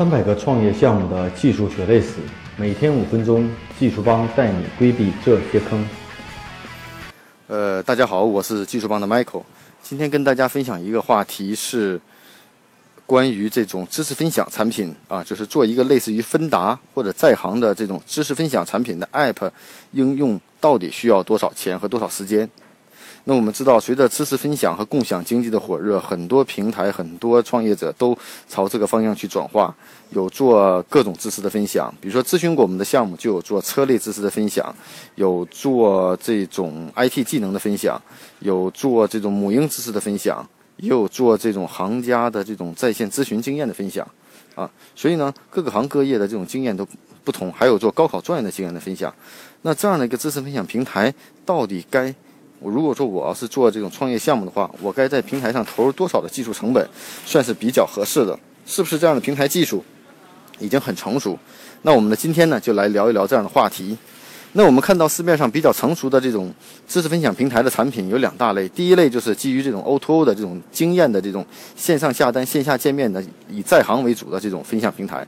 三百个创业项目的技术血泪史，每天五分钟，技术帮带你规避这些坑。呃，大家好，我是技术帮的 Michael，今天跟大家分享一个话题是关于这种知识分享产品啊，就是做一个类似于芬达或者在行的这种知识分享产品的 App 应用，到底需要多少钱和多少时间？那我们知道，随着知识分享和共享经济的火热，很多平台、很多创业者都朝这个方向去转化，有做各种知识的分享。比如说，咨询过我们的项目就有做车类知识的分享，有做这种 IT 技能的分享，有做这种母婴知识的分享，也有做这种行家的这种在线咨询经验的分享。啊，所以呢，各个行各业的这种经验都不同，还有做高考状元的经验的分享。那这样的一个知识分享平台，到底该？我如果说我要是做这种创业项目的话，我该在平台上投入多少的技术成本，算是比较合适的？是不是这样的平台技术已经很成熟？那我们呢今天呢就来聊一聊这样的话题。那我们看到市面上比较成熟的这种知识分享平台的产品有两大类，第一类就是基于这种 O2O 的这种经验的这种线上下单、线下见面的以在行为主的这种分享平台。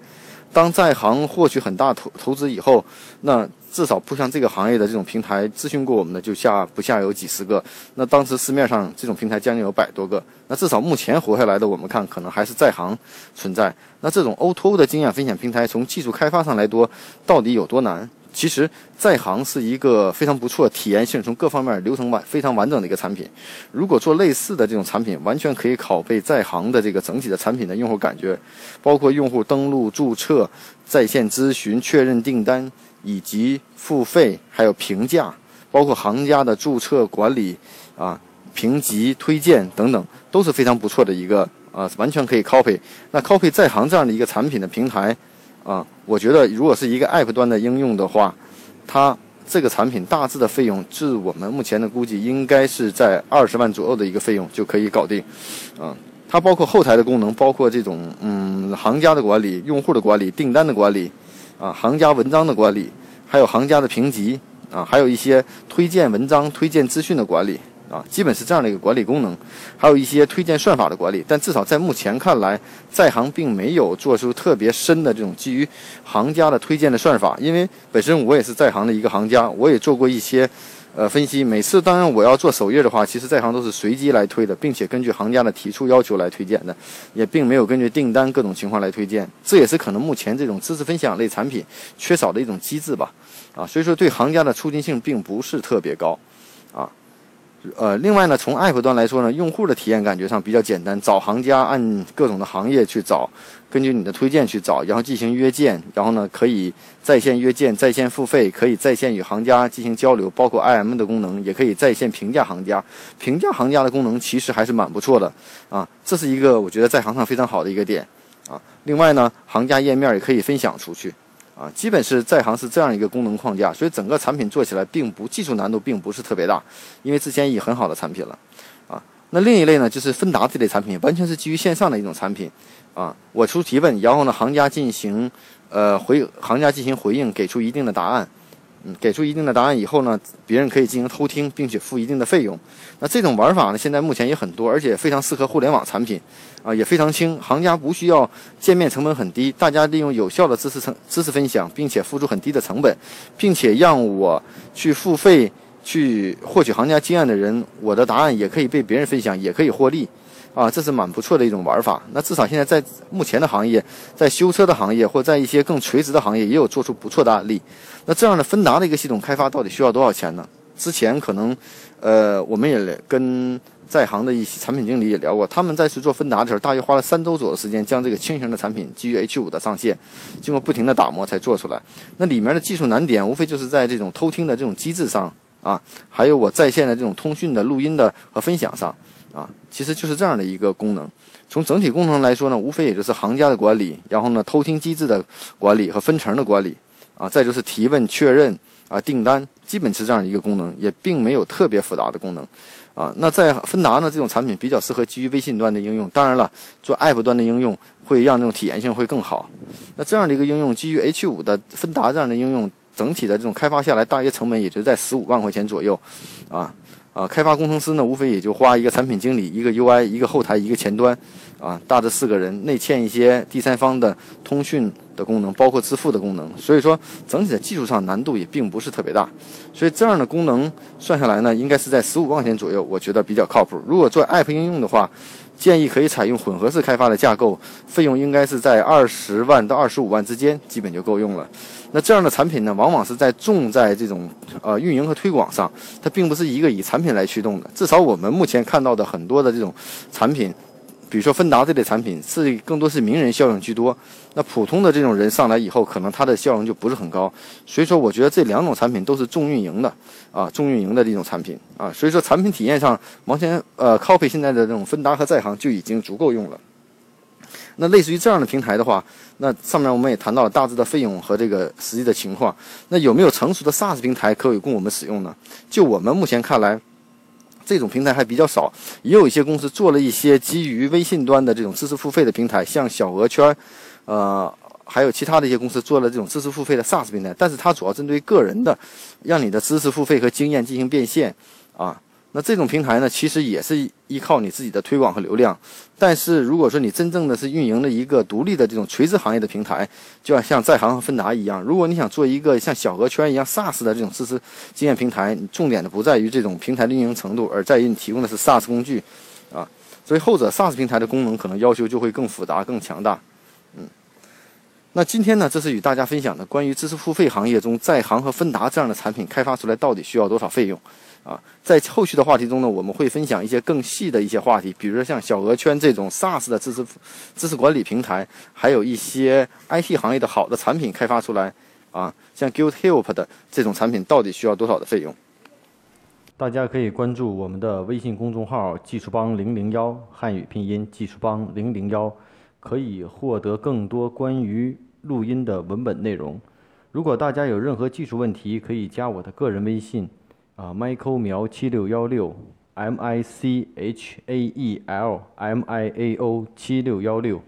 当在行获取很大投投资以后，那至少铺向这个行业的这种平台，咨询过我们的就下不下有几十个。那当时市面上这种平台将近有百多个。那至少目前活下来的，我们看可能还是在行存在。那这种 O2O 的经验分享平台，从技术开发上来多，到底有多难？其实在行是一个非常不错、体验性从各方面流程完非常完整的一个产品。如果做类似的这种产品，完全可以拷贝在行的这个整体的产品的用户感觉，包括用户登录、注册、在线咨询、确认订单以及付费，还有评价，包括行家的注册管理啊、评级、推荐等等，都是非常不错的一个啊，完全可以 copy。那 copy 在行这样的一个产品的平台。啊，我觉得如果是一个 App 端的应用的话，它这个产品大致的费用，据我们目前的估计，应该是在二十万左右的一个费用就可以搞定。啊，它包括后台的功能，包括这种嗯行家的管理、用户的管理、订单的管理，啊行家文章的管理，还有行家的评级，啊还有一些推荐文章、推荐资讯的管理。啊，基本是这样的一个管理功能，还有一些推荐算法的管理。但至少在目前看来，在行并没有做出特别深的这种基于行家的推荐的算法。因为本身我也是在行的一个行家，我也做过一些呃分析。每次当然我要做首页的话，其实在行都是随机来推的，并且根据行家的提出要求来推荐的，也并没有根据订单各种情况来推荐。这也是可能目前这种知识分享类产品缺少的一种机制吧。啊，所以说对行家的促进性并不是特别高。啊。呃，另外呢，从 App 端来说呢，用户的体验感觉上比较简单，找行家按各种的行业去找，根据你的推荐去找，然后进行约见，然后呢可以在线约见、在线付费，可以在线与行家进行交流，包括 IM 的功能，也可以在线评价行家。评价行家的功能其实还是蛮不错的啊，这是一个我觉得在行上非常好的一个点啊。另外呢，行家页面也可以分享出去。啊，基本是在行是这样一个功能框架，所以整个产品做起来并不技术难度并不是特别大，因为之前已很好的产品了。啊，那另一类呢，就是芬达这类产品，完全是基于线上的一种产品。啊，我出提问，然后呢，行家进行呃回，行家进行回应，给出一定的答案。嗯，给出一定的答案以后呢，别人可以进行偷听，并且付一定的费用。那这种玩法呢，现在目前也很多，而且非常适合互联网产品，啊，也非常轻，行家不需要见面成本很低，大家利用有效的知识成知识分享，并且付出很低的成本，并且让我去付费去获取行家经验的人，我的答案也可以被别人分享，也可以获利。啊，这是蛮不错的一种玩法。那至少现在在目前的行业，在修车的行业或在一些更垂直的行业，也有做出不错的案例。那这样的芬达的一个系统开发到底需要多少钱呢？之前可能，呃，我们也跟在行的一些产品经理也聊过，他们在去做芬达的时候，大约花了三周左右的时间，将这个轻型的产品基于 H 五的上线，经过不停的打磨才做出来。那里面的技术难点，无非就是在这种偷听的这种机制上啊，还有我在线的这种通讯的录音的和分享上。啊，其实就是这样的一个功能。从整体功能来说呢，无非也就是行家的管理，然后呢偷听机制的管理和分成的管理，啊，再就是提问确认啊订单，基本是这样一个功能，也并没有特别复杂的功能。啊，那在芬达呢这种产品比较适合基于微信端的应用，当然了，做 App 端的应用会让这种体验性会更好。那这样的一个应用，基于 h 五的芬达这样的应用，整体的这种开发下来，大约成本也就在十五万块钱左右，啊。啊，开发工程师呢，无非也就花一个产品经理、一个 UI、一个后台、一个前端，啊，大致四个人，内嵌一些第三方的通讯的功能，包括支付的功能。所以说，整体的技术上难度也并不是特别大。所以这样的功能算下来呢，应该是在十五万块钱左右，我觉得比较靠谱。如果做 App 应用的话，建议可以采用混合式开发的架构，费用应该是在二十万到二十五万之间，基本就够用了。那这样的产品呢，往往是在重在这种呃运营和推广上，它并不是一个以产品来驱动的。至少我们目前看到的很多的这种产品。比如说芬达这类产品是更多是名人效应居多，那普通的这种人上来以后，可能它的效应就不是很高。所以说，我觉得这两种产品都是重运营的啊，重运营的这种产品啊。所以说，产品体验上，目前呃，Copy 现在的这种芬达和在行就已经足够用了。那类似于这样的平台的话，那上面我们也谈到了大致的费用和这个实际的情况。那有没有成熟的 SaaS 平台可以供我们使用呢？就我们目前看来。这种平台还比较少，也有一些公司做了一些基于微信端的这种知识付费的平台，像小额圈，呃，还有其他的一些公司做了这种知识付费的 SaaS 平台，但是它主要针对个人的，让你的知识付费和经验进行变现，啊。那这种平台呢，其实也是依靠你自己的推广和流量。但是如果说你真正的是运营了一个独立的这种垂直行业的平台，就要像在行和芬达一样，如果你想做一个像小额圈一样 SaaS 的这种知识经验平台，你重点的不在于这种平台的运营程度，而在于你提供的是 SaaS 工具，啊，所以后者 SaaS 平台的功能可能要求就会更复杂、更强大。嗯，那今天呢，这是与大家分享的关于知识付费行业中在行和芬达这样的产品开发出来到底需要多少费用。啊，在后续的话题中呢，我们会分享一些更细的一些话题，比如说像小额圈这种 SaaS 的知识知识管理平台，还有一些 IT 行业的好的产品开发出来，啊，像 GuildHelp 的这种产品到底需要多少的费用？大家可以关注我们的微信公众号“技术帮零零幺”汉语拼音“技术帮零零幺”，可以获得更多关于录音的文本内容。如果大家有任何技术问题，可以加我的个人微信。啊，Michael 苗七六幺六，M I C H A E L M I A O 七六幺六。